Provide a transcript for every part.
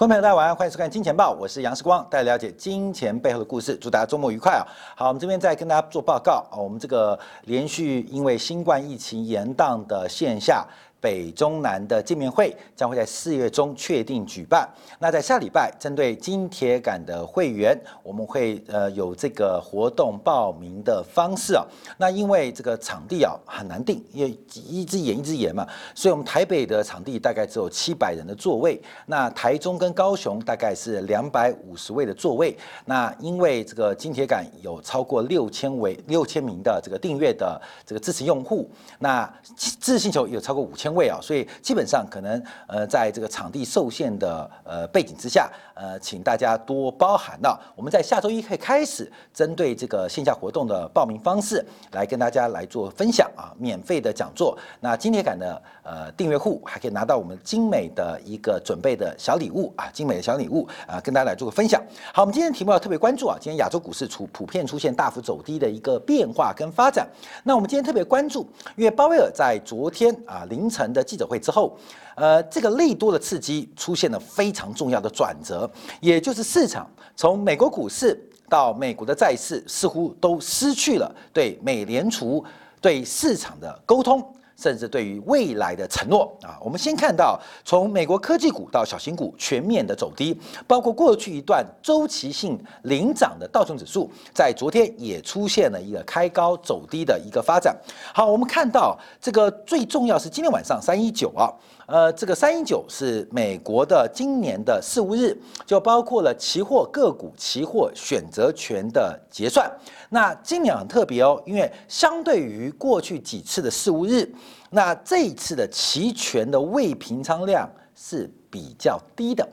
观众朋友，大家晚上欢迎收看《金钱报》，我是杨世光，带大家了解金钱背后的故事。祝大家周末愉快啊！好，我们这边再跟大家做报告啊，我们这个连续因为新冠疫情延宕的线下。北中南的见面会将会在四月中确定举办。那在下礼拜，针对金铁杆的会员，我们会呃有这个活动报名的方式啊。那因为这个场地啊很难定，因为一只眼一只眼嘛，所以我们台北的场地大概只有七百人的座位。那台中跟高雄大概是两百五十位的座位。那因为这个金铁杆有超过六千位六千名的这个订阅的这个支持用户，那自星球有超过五千。位啊，所以基本上可能呃，在这个场地受限的呃背景之下，呃，请大家多包涵了。我们在下周一可以开始针对这个线下活动的报名方式来跟大家来做分享啊，免费的讲座。那今天感的呃订阅户还可以拿到我们精美的一个准备的小礼物啊，精美的小礼物啊，跟大家来做个分享。好，我们今天题目要特别关注啊，今天亚洲股市出普遍出现大幅走低的一个变化跟发展。那我们今天特别关注，因为鲍威尔在昨天啊凌晨。的记者会之后，呃，这个利多的刺激出现了非常重要的转折，也就是市场从美国股市到美国的债市，似乎都失去了对美联储对市场的沟通。甚至对于未来的承诺啊，我们先看到从美国科技股到小型股全面的走低，包括过去一段周期性领涨的道琼指数，在昨天也出现了一个开高走低的一个发展。好，我们看到这个最重要是今天晚上三一九啊。呃，这个三一九是美国的今年的事务日，就包括了期货个股、期货选择权的结算。那今年很特别哦，因为相对于过去几次的事务日，那这一次的期权的未平仓量是比较低的。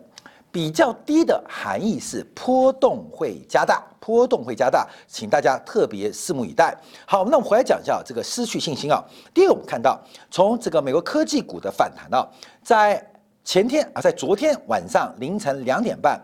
比较低的含义是波动会加大，波动会加大，请大家特别拭目以待。好，那我们回来讲一下这个失去信心啊。第一个，我们看到从这个美国科技股的反弹啊，在前天啊，在昨天晚上凌晨两点半，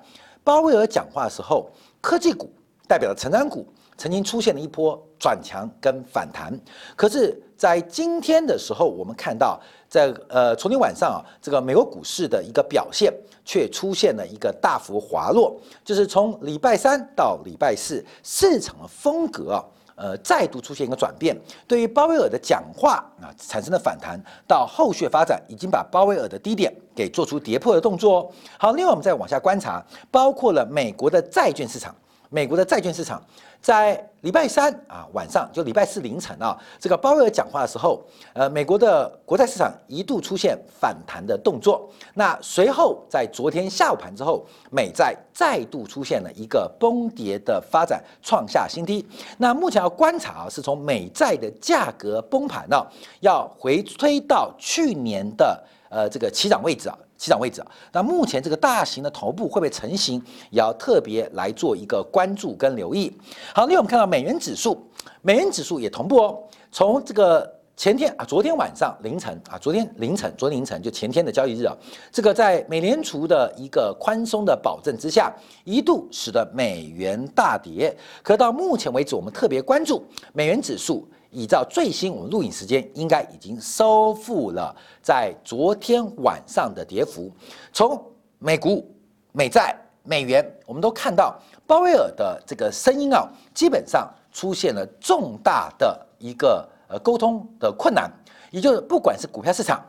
鲍威尔讲话的时候，科技股代表的成长股曾经出现了一波转强跟反弹，可是，在今天的时候，我们看到。在呃，昨天晚上啊，这个美国股市的一个表现却出现了一个大幅滑落，就是从礼拜三到礼拜四，市场的风格啊，呃，再度出现一个转变。对于鲍威尔的讲话啊，产生的反弹，到后续发展，已经把鲍威尔的低点给做出跌破的动作。哦好，另外我们再往下观察，包括了美国的债券市场。美国的债券市场在礼拜三啊晚上，就礼拜四凌晨啊，这个鲍威尔讲话的时候，呃，美国的国债市场一度出现反弹的动作。那随后在昨天下午盘之后，美债再度出现了一个崩跌的发展，创下新低。那目前要观察啊，是从美债的价格崩盘呢，要回推到去年的呃这个起涨位置啊。起涨位置啊，那目前这个大型的头部会不会成型，也要特别来做一个关注跟留意。好，另外我们看到美元指数，美元指数也同步哦。从这个前天啊，昨天晚上凌晨啊，昨天凌晨，昨天凌晨就前天的交易日啊，这个在美联储的一个宽松的保证之下，一度使得美元大跌。可到目前为止，我们特别关注美元指数。依照最新我们录影时间，应该已经收复了在昨天晚上的跌幅。从美股、美债、美元，我们都看到鲍威尔的这个声音啊，基本上出现了重大的一个呃沟通的困难，也就是不管是股票市场、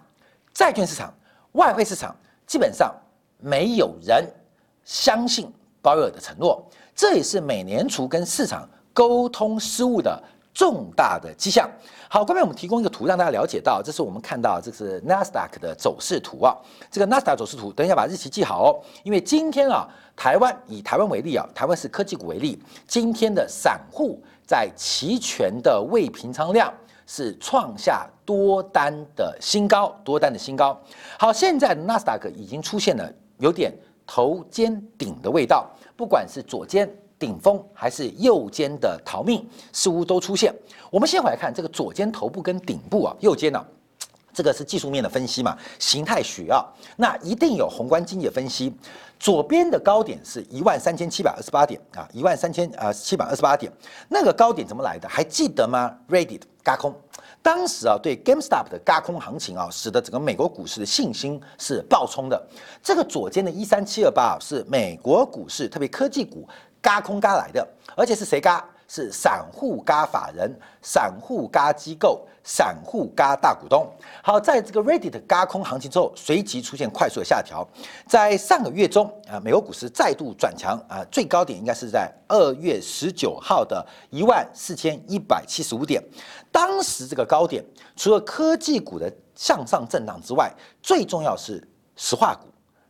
债券市场、外汇市场，基本上没有人相信鲍威尔的承诺，这也是美联储跟市场沟通失误的。重大的迹象。好，刚才我们提供一个图让大家了解到，这是我们看到这是 Nasdaq 的走势图啊。这个 Nasdaq 走势图，等一下把日期记好哦，因为今天啊，台湾以台湾为例啊，台湾是科技股为例，今天的散户在期权的未平仓量是创下多单的新高，多单的新高。好，现在纳斯达克已经出现了有点头肩顶的味道，不管是左肩。顶峰还是右肩的逃命，似乎都出现。我们先回来看这个左肩头部跟顶部啊，右肩呢，这个是技术面的分析嘛，形态学啊，那一定有宏观经济的分析。左边的高点是一万三千七百二十八点啊，一万三千啊七百二十八点，那个高点怎么来的？还记得吗？Reddit 嘎空，当时啊，对 GameStop 的嘎空行情啊，使得整个美国股市的信心是爆冲的。这个左肩的一三七二八啊是美国股市特别科技股嘎空嘎来的，而且是谁嘎？是散户嘎法人、散户嘎机构、散户嘎大股东。好，在这个 Reddit 嘎空行情之后，随即出现快速的下调。在上个月中啊，美国股市再度转强啊，最高点应该是在二月十九号的一万四千一百七十五点。当时这个高点，除了科技股的向上震荡之外，最重要是石化股、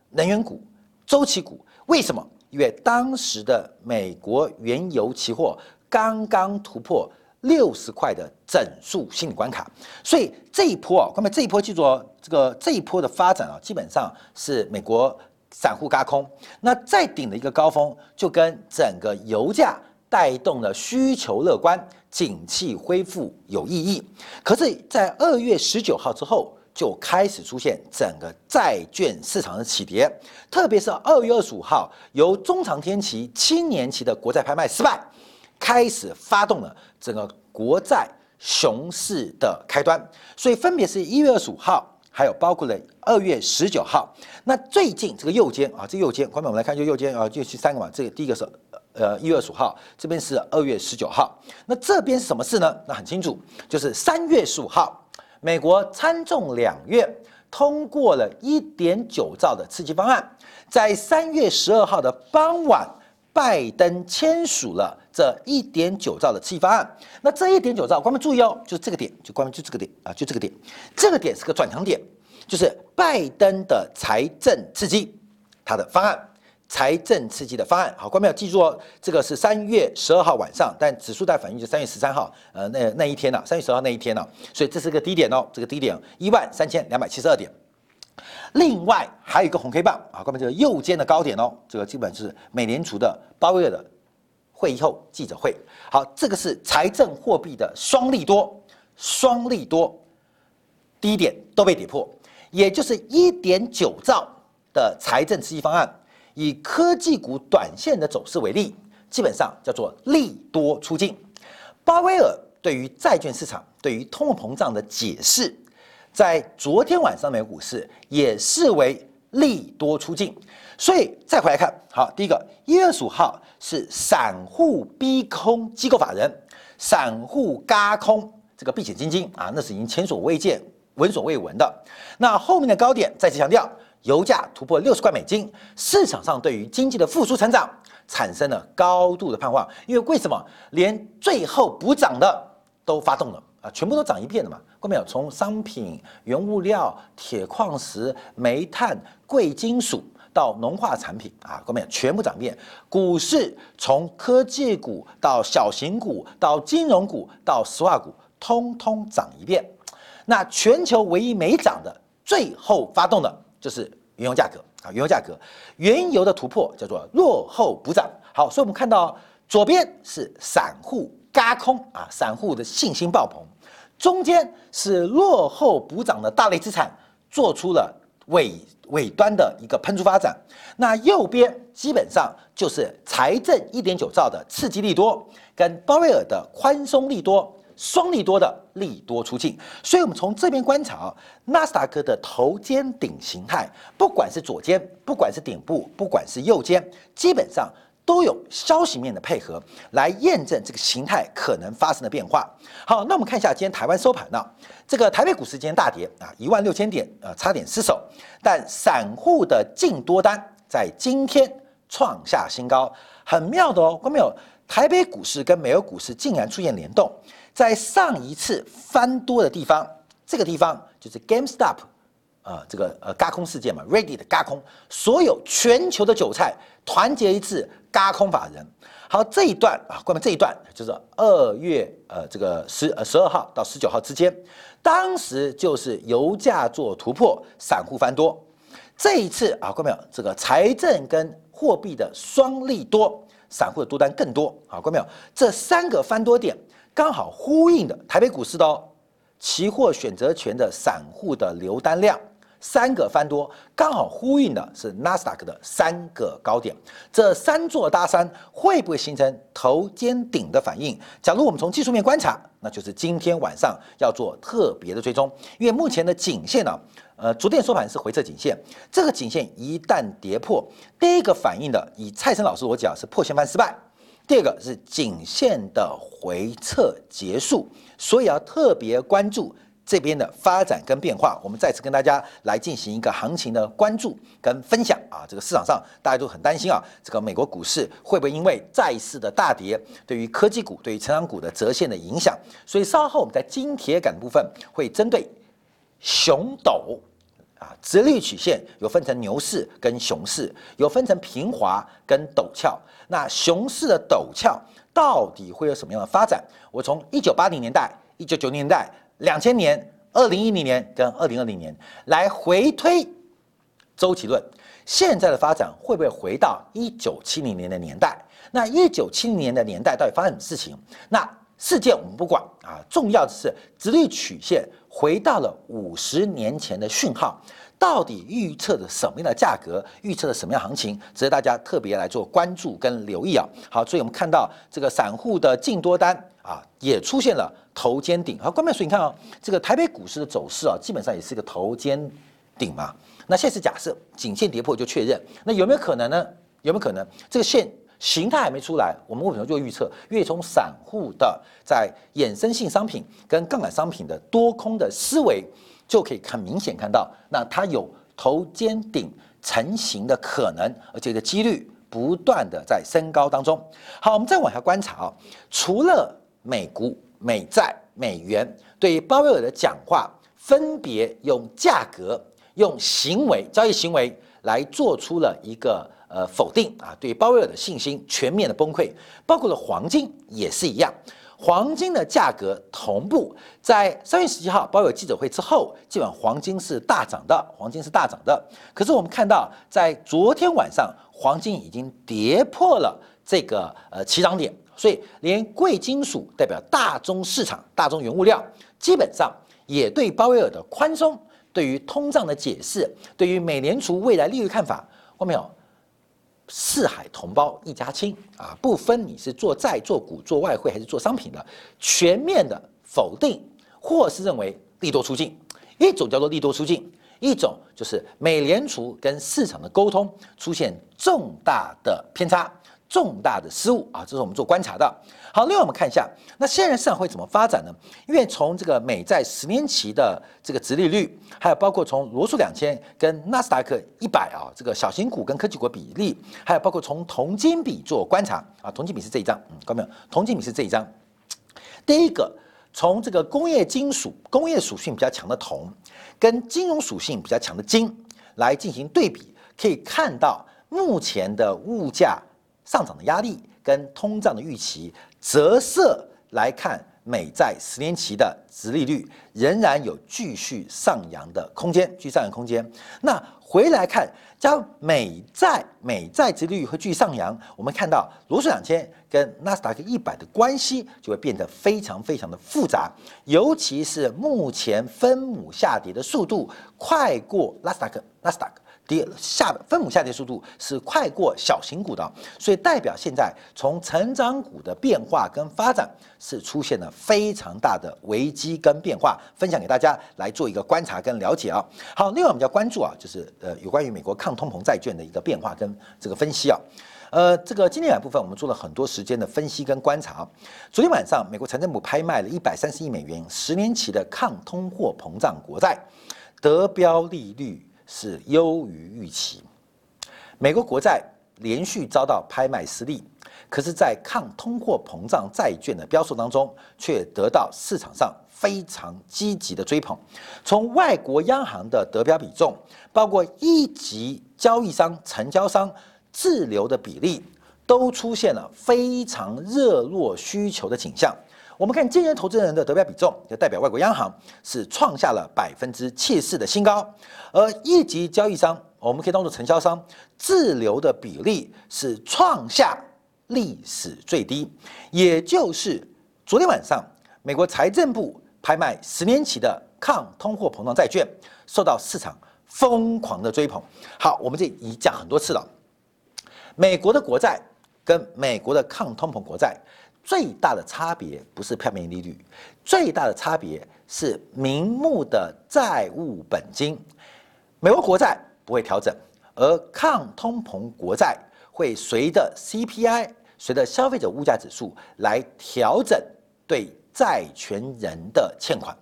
能源股、周期股。为什么？因为当时的美国原油期货。刚刚突破六十块的整数心理关卡，所以这一波啊，各位这一波记住哦，这个这一波的发展啊，基本上是美国散户嘎空。那再顶的一个高峰，就跟整个油价带动了需求乐观、景气恢复有意义。可是，在二月十九号之后，就开始出现整个债券市场的起跌，特别是二月二十五号，由中长天期、青年期的国债拍卖失败。开始发动了整个国债熊市的开端，所以分别是一月二十五号，还有包括了二月十九号。那最近这个右肩啊，这右肩，观众我们来看，就右肩啊，就去三个嘛。这个第一个是呃一月二十五号，这边是二月十九号。那这边是什么事呢？那很清楚，就是三月十五号，美国参众两院通过了一点九兆的刺激方案，在三月十二号的傍晚。拜登签署了这一点九兆的刺激方案，那这一点九兆，观众注意哦，就是这个点，就观众就这个点啊，就这个点，这个点是个转强点，就是拜登的财政刺激，他的方案，财政刺激的方案。好，观众要记住哦，这个是三月十二号晚上，但指数在反应就三月十三号，呃，那那一天呢，三月十号那一天呢，所以这是个低点哦，这个低点一万三千两百七十二点。另外还有一个红黑棒啊，关于这个右肩的高点哦，这个基本是美联储的鲍威尔的会议后记者会。好，这个是财政货币的双利多，双利多低点都被跌破，也就是一点九兆的财政刺激方案，以科技股短线的走势为例，基本上叫做利多出境。巴威尔对于债券市场、对于通货膨胀的解释。在昨天晚上美股市也视为利多出境，所以再回来看好，第一个一月十五号是散户逼空机构法人，散户嘎空这个避险基金啊，那是已经前所未见、闻所未闻的。那后面的高点再次强调，油价突破六十块美金，市场上对于经济的复苏成长产生了高度的盼望，因为为什么？连最后补涨的都发动了？啊，全部都涨一遍的嘛，看没有？从商品、原物料、铁矿石、煤炭、贵金属到农化产品啊，看没有？全部涨一遍。股市从科技股到小型股到金融股到石化股，通通涨一遍。那全球唯一没涨的，最后发动的就是原油价格啊，原油价格，原油的突破叫做落后补涨。好，所以我们看到左边是散户嘎空啊，散户的信心爆棚。中间是落后补涨的大类资产做出了尾尾端的一个喷出发展，那右边基本上就是财政一点九兆的刺激利多，跟鲍威尔的宽松利多双利多的利多出尽，所以我们从这边观察啊，纳斯达克的头肩顶形态，不管是左肩，不管是顶部，不管是右肩，基本上。都有消息面的配合来验证这个形态可能发生的变化。好，那我们看一下今天台湾收盘呢？这个台北股市今天大跌啊，一万六千点，呃，差点失守。但散户的净多单在今天创下新高，很妙的哦。看没有？台北股市跟美国股市竟然出现联动，在上一次翻多的地方，这个地方就是 GameStop。啊，这个呃，嘎空事件嘛，Ready 的嘎空，所有全球的韭菜团结一致，嘎空法人。好，这一段啊，关于这一段就是二月呃，这个十呃十二号到十九号之间，当时就是油价做突破，散户翻多。这一次啊，看没有？这个财政跟货币的双利多，散户的多单更多。好，看没有？这三个翻多点刚好呼应的台北股市的哦，期货选择权的散户的留单量。三个翻多，刚好呼应的是纳斯达克的三个高点。这三座大山会不会形成头肩顶的反应？假如我们从技术面观察，那就是今天晚上要做特别的追踪，因为目前的颈线呢，呃，昨天收盘是回撤颈线，这个颈线一旦跌破，第一个反应的，以蔡生老师我讲是破线翻失败。第二个是颈线的回撤结束，所以要特别关注这边的发展跟变化。我们再次跟大家来进行一个行情的关注跟分享啊！这个市场上大家都很担心啊，这个美国股市会不会因为再次的大跌，对于科技股、对于成长股的折现的影响？所以稍后我们在金铁杆部分会针对熊斗。啊，直立曲线有分成牛市跟熊市，有分成平滑跟陡峭。那熊市的陡峭到底会有什么样的发展？我从一九八零年代、一九九零年代、两千年、二零一零年跟二零二零年来回推周期论，现在的发展会不会回到一九七零年的年代？那一九七零年的年代到底发生什么事情？那事件我们不管啊，重要的是直立曲线回到了五十年前的讯号，到底预测的什么样的价格，预测的什么样行情，值得大家特别来做关注跟留意啊。好，所以我们看到这个散户的净多单啊，也出现了头肩顶。好，关键所以你看啊，这个台北股市的走势啊，基本上也是一个头肩顶嘛。那现在是假设颈线跌破就确认，那有没有可能呢？有没有可能这个线？形态还没出来，我们为什么做预测？因为从散户的在衍生性商品跟杠杆商品的多空的思维，就可以很明显看到，那它有头肩顶成型的可能，而且的几率不断的在升高当中。好，我们再往下观察啊，除了美股、美债、美元对鲍威尔的讲话，分别用价格、用行为、交易行为来做出了一个。呃，否定啊，对鲍威尔的信心全面的崩溃，包括了黄金也是一样，黄金的价格同步在三月十七号鲍威尔记者会之后，基本黄金是大涨的，黄金是大涨的。可是我们看到，在昨天晚上，黄金已经跌破了这个呃起涨点，所以连贵金属代表大宗市场、大宗原物料，基本上也对鲍威尔的宽松，对于通胀的解释，对于美联储未来利率看法，看到没有？四海同胞一家亲啊，不分你是做债、做股、做外汇还是做商品的，全面的否定或是认为利多出尽。一种叫做利多出尽，一种就是美联储跟市场的沟通出现重大的偏差。重大的失误啊，这是我们做观察的。好，另外我们看一下，那现在市场会怎么发展呢？因为从这个美债十年期的这个殖利率，还有包括从罗素两千跟纳斯达克一百啊，这个小型股跟科技股比例，还有包括从铜金比做观察啊，铜金比是这一张，嗯，看到没有？铜金比是这一张。第一个，从这个工业金属、工业属性比较强的铜，跟金融属性比较强的金来进行对比，可以看到目前的物价。上涨的压力跟通胀的预期折射来看，美债十年期的殖利率仍然有继续上扬的空间，继续上扬空间。那回来看，将美债美债殖利率会继续上扬，我们看到罗素两千跟纳斯达克一百的关系就会变得非常非常的复杂，尤其是目前分母下跌的速度快过纳斯达克，纳斯达克。跌下分母下跌速度是快过小型股的，所以代表现在从成长股的变化跟发展是出现了非常大的危机跟变化，分享给大家来做一个观察跟了解啊。好，另外我们要关注啊，就是呃有关于美国抗通膨债券的一个变化跟这个分析啊。呃，这个今天晚部分我们做了很多时间的分析跟观察。昨天晚上美国财政部拍卖了一百三十亿美元十年期的抗通货膨胀国债，得标利率。是优于预期，美国国债连续遭到拍卖失利，可是，在抗通货膨胀债券的标售当中，却得到市场上非常积极的追捧。从外国央行的得标比重，包括一级交易商、成交商滞留的比例，都出现了非常热络需求的景象。我们看今年投资人的得标比重，就代表外国央行是创下了百分之七十四的新高，而一级交易商，我们可以当做承销商滞留的比例是创下历史最低，也就是昨天晚上美国财政部拍卖十年期的抗通货膨胀债券，受到市场疯狂的追捧。好，我们这已讲很多次了，美国的国债跟美国的抗通膨国债最大的差别不是票面利率，最大的差别是名目的债务本金。美国国债不会调整，而抗通膨国债会随着 CPI、随着消费者物价指数来调整对债权人的欠款。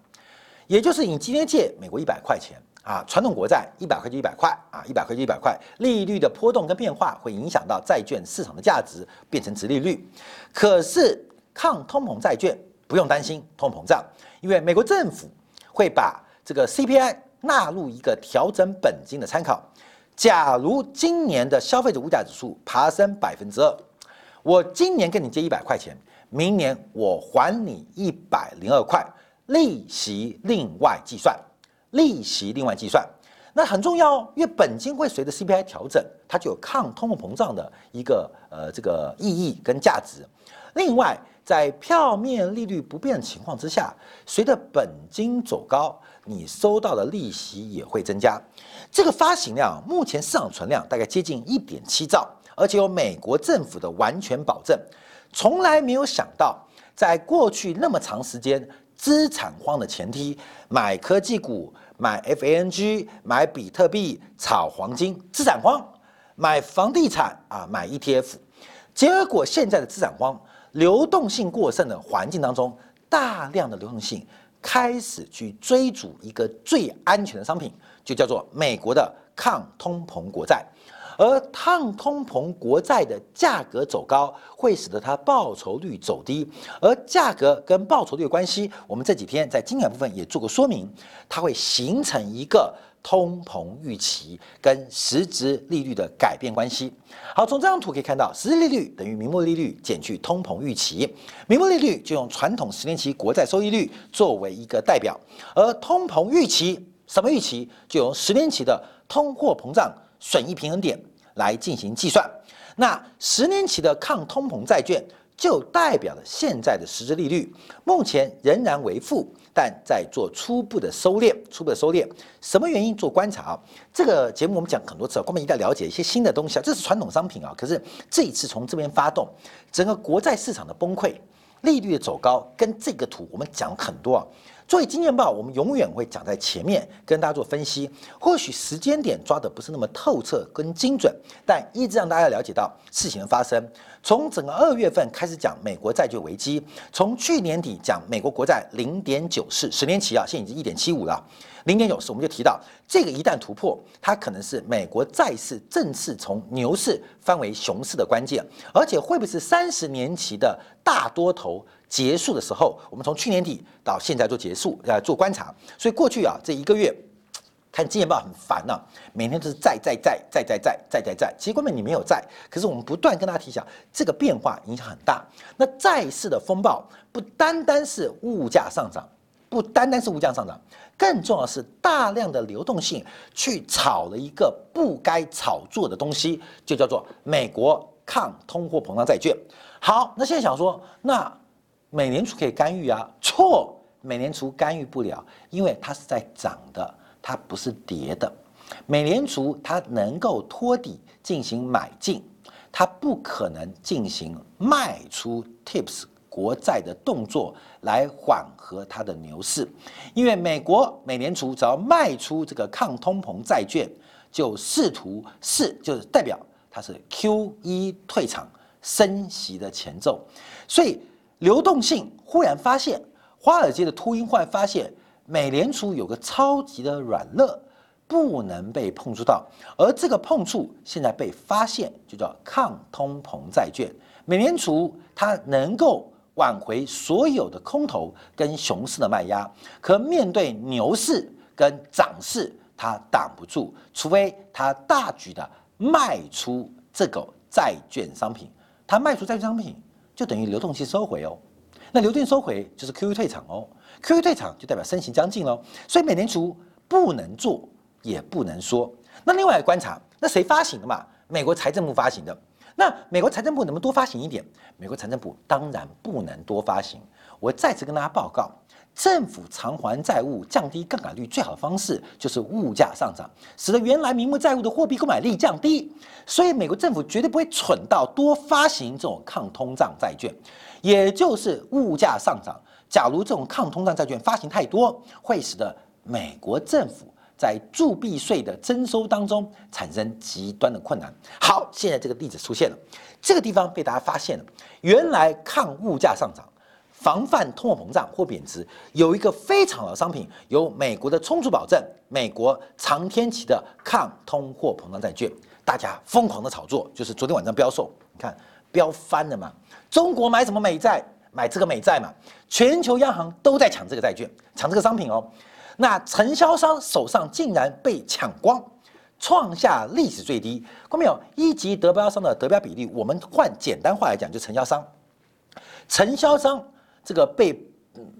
也就是你今天借美国一百块钱啊，传统国债一百块就一百块啊，一百块就一百块，利率的波动跟变化会影响到债券市场的价值变成值利率。可是抗通膨债券不用担心通膨胀，因为美国政府会把这个 CPI 纳入一个调整本金的参考。假如今年的消费者物价指数爬升百分之二，我今年跟你借一百块钱，明年我还你一百零二块。利息另外计算，利息另外计算，那很重要哦，因为本金会随着 CPI 调整，它就有抗通货膨胀的一个呃这个意义跟价值。另外，在票面利率不变的情况之下，随着本金走高，你收到的利息也会增加。这个发行量目前市场存量大概接近一点七兆，而且有美国政府的完全保证。从来没有想到，在过去那么长时间。资产荒的前提，买科技股、买 FANG、买比特币、炒黄金，资产荒；买房地产啊，买 ETF。结果现在的资产荒、流动性过剩的环境当中，大量的流动性开始去追逐一个最安全的商品，就叫做美国的抗通膨国债。而抗通膨国债的价格走高，会使得它报酬率走低。而价格跟报酬率的关系，我们这几天在经典部分也做过说明，它会形成一个通膨预期跟实质利率的改变关系。好，从这张图可以看到，实质利率等于名目利率减去通膨预期，名目利率就用传统十年期国债收益率作为一个代表，而通膨预期什么预期，就用十年期的通货膨胀。损益平衡点来进行计算，那十年期的抗通膨债券就代表了现在的实质利率，目前仍然为负，但在做初步的收敛，初步的收敛。什么原因做观察啊？这个节目我们讲很多次，我们一定要了解一些新的东西啊。这是传统商品啊，可是这一次从这边发动，整个国债市场的崩溃，利率的走高，跟这个图我们讲很多啊。作为《金钱报》，我们永远会讲在前面跟大家做分析。或许时间点抓的不是那么透彻跟精准，但一直让大家了解到事情的发生。从整个二月份开始讲美国债券危机，从去年底讲美国国债零点九四十年期啊，现在已经一点七五了。零点九四，我们就提到这个一旦突破，它可能是美国债市正式从牛市翻为熊市的关键，而且会不会是三十年期的大多头结束的时候？我们从去年底到现在做结束，呃，做观察。所以过去啊，这一个月 看《金钱报》很烦呐，每天都是债债债债债债债债债，其实根本你没有债，可是我们不断跟大家提醒，这个变化影响很大。那债市的风暴不单单是物价上涨。不单单是物价上涨，更重要的是大量的流动性去炒了一个不该炒作的东西，就叫做美国抗通货膨胀债券。好，那现在想说，那美联储可以干预啊？错，美联储干预不了，因为它是在涨的，它不是跌的。美联储它能够托底进行买进，它不可能进行卖出 tips。国债的动作来缓和它的牛市，因为美国美联储只要卖出这个抗通膨债券，就试图是就是代表它是 Q E 退场升息的前奏，所以流动性忽然发现，华尔街的秃鹰忽然发现美联储有个超级的软肋不能被碰触到，而这个碰触现在被发现，就叫抗通膨债券，美联储它能够。挽回所有的空头跟熊市的卖压，可面对牛市跟涨势，它挡不住，除非它大举的卖出这个债券商品，它卖出债券商品就等于流动性收回哦，那流动性收回就是 QE 退场哦，QE 退场就代表身形将近喽，所以美联储不能做也不能说。那另外观察，那谁发行的嘛？美国财政部发行的。那美国财政部能不能多发行一点？美国财政部当然不能多发行。我再次跟大家报告，政府偿还债务、降低杠杆率最好的方式就是物价上涨，使得原来名目债务的货币购买力降低。所以美国政府绝对不会蠢到多发行这种抗通胀债券，也就是物价上涨。假如这种抗通胀债券发行太多，会使得美国政府在铸币税的征收当中产生极端的困难。好，现在这个例子出现了，这个地方被大家发现了，原来抗物价上涨。防范通货膨胀或贬值，有一个非常好的商品，由美国的充足保证，美国长天期的抗通货膨胀债券，大家疯狂的炒作，就是昨天晚上标售，你看标翻了嘛？中国买什么美债？买这个美债嘛？全球央行都在抢这个债券，抢这个商品哦。那承销商手上竟然被抢光，创下历史最低。看到没有？一级得标商的得标比例，我们换简单话来讲，就承销商，承销商。这个被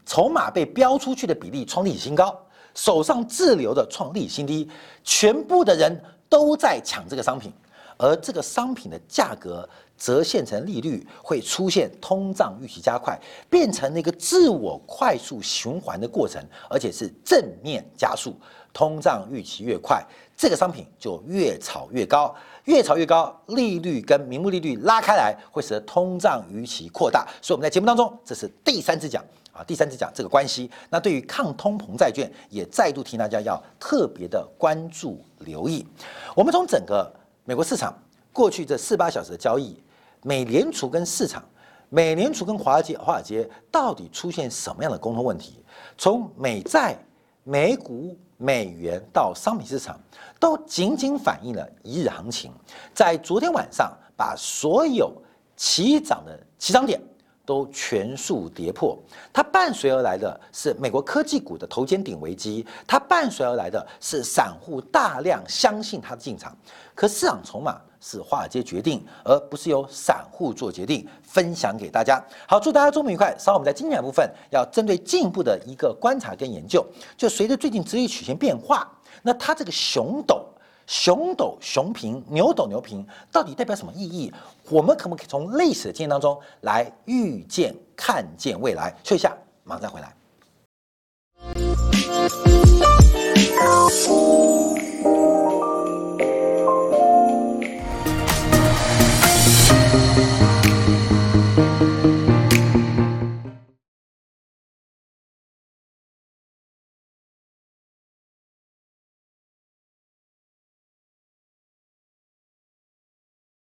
筹码被标出去的比例创历史新高，手上自留的创历史新低，全部的人都在抢这个商品，而这个商品的价格折现成利率会出现通胀预期加快，变成一个自我快速循环的过程，而且是正面加速，通胀预期越快，这个商品就越炒越高。越炒越高，利率跟名目利率拉开来，会使得通胀预期扩大。所以我们在节目当中，这是第三次讲啊，第三次讲这个关系。那对于抗通膨债券，也再度提大家要特别的关注留意。我们从整个美国市场过去这四八小时的交易，美联储跟市场，美联储跟华尔街，华尔街到底出现什么样的沟通问题？从美债、美股。美元到商品市场，都仅仅反映了一日行情。在昨天晚上，把所有起涨的起涨点都全数跌破。它伴随而来的是美国科技股的头肩顶危机，它伴随而来的是散户大量相信它的进场。可市场筹码。是华尔街决定，而不是由散户做决定。分享给大家，好，祝大家周末愉快。稍后我们在精彩部分要针对进一步的一个观察跟研究，就随着最近职业曲线变化，那它这个熊斗、熊斗、熊平、牛斗、牛平，到底代表什么意义？我们可不可以从历史的经验当中来预见、看见未来？休息一下，马上再回来。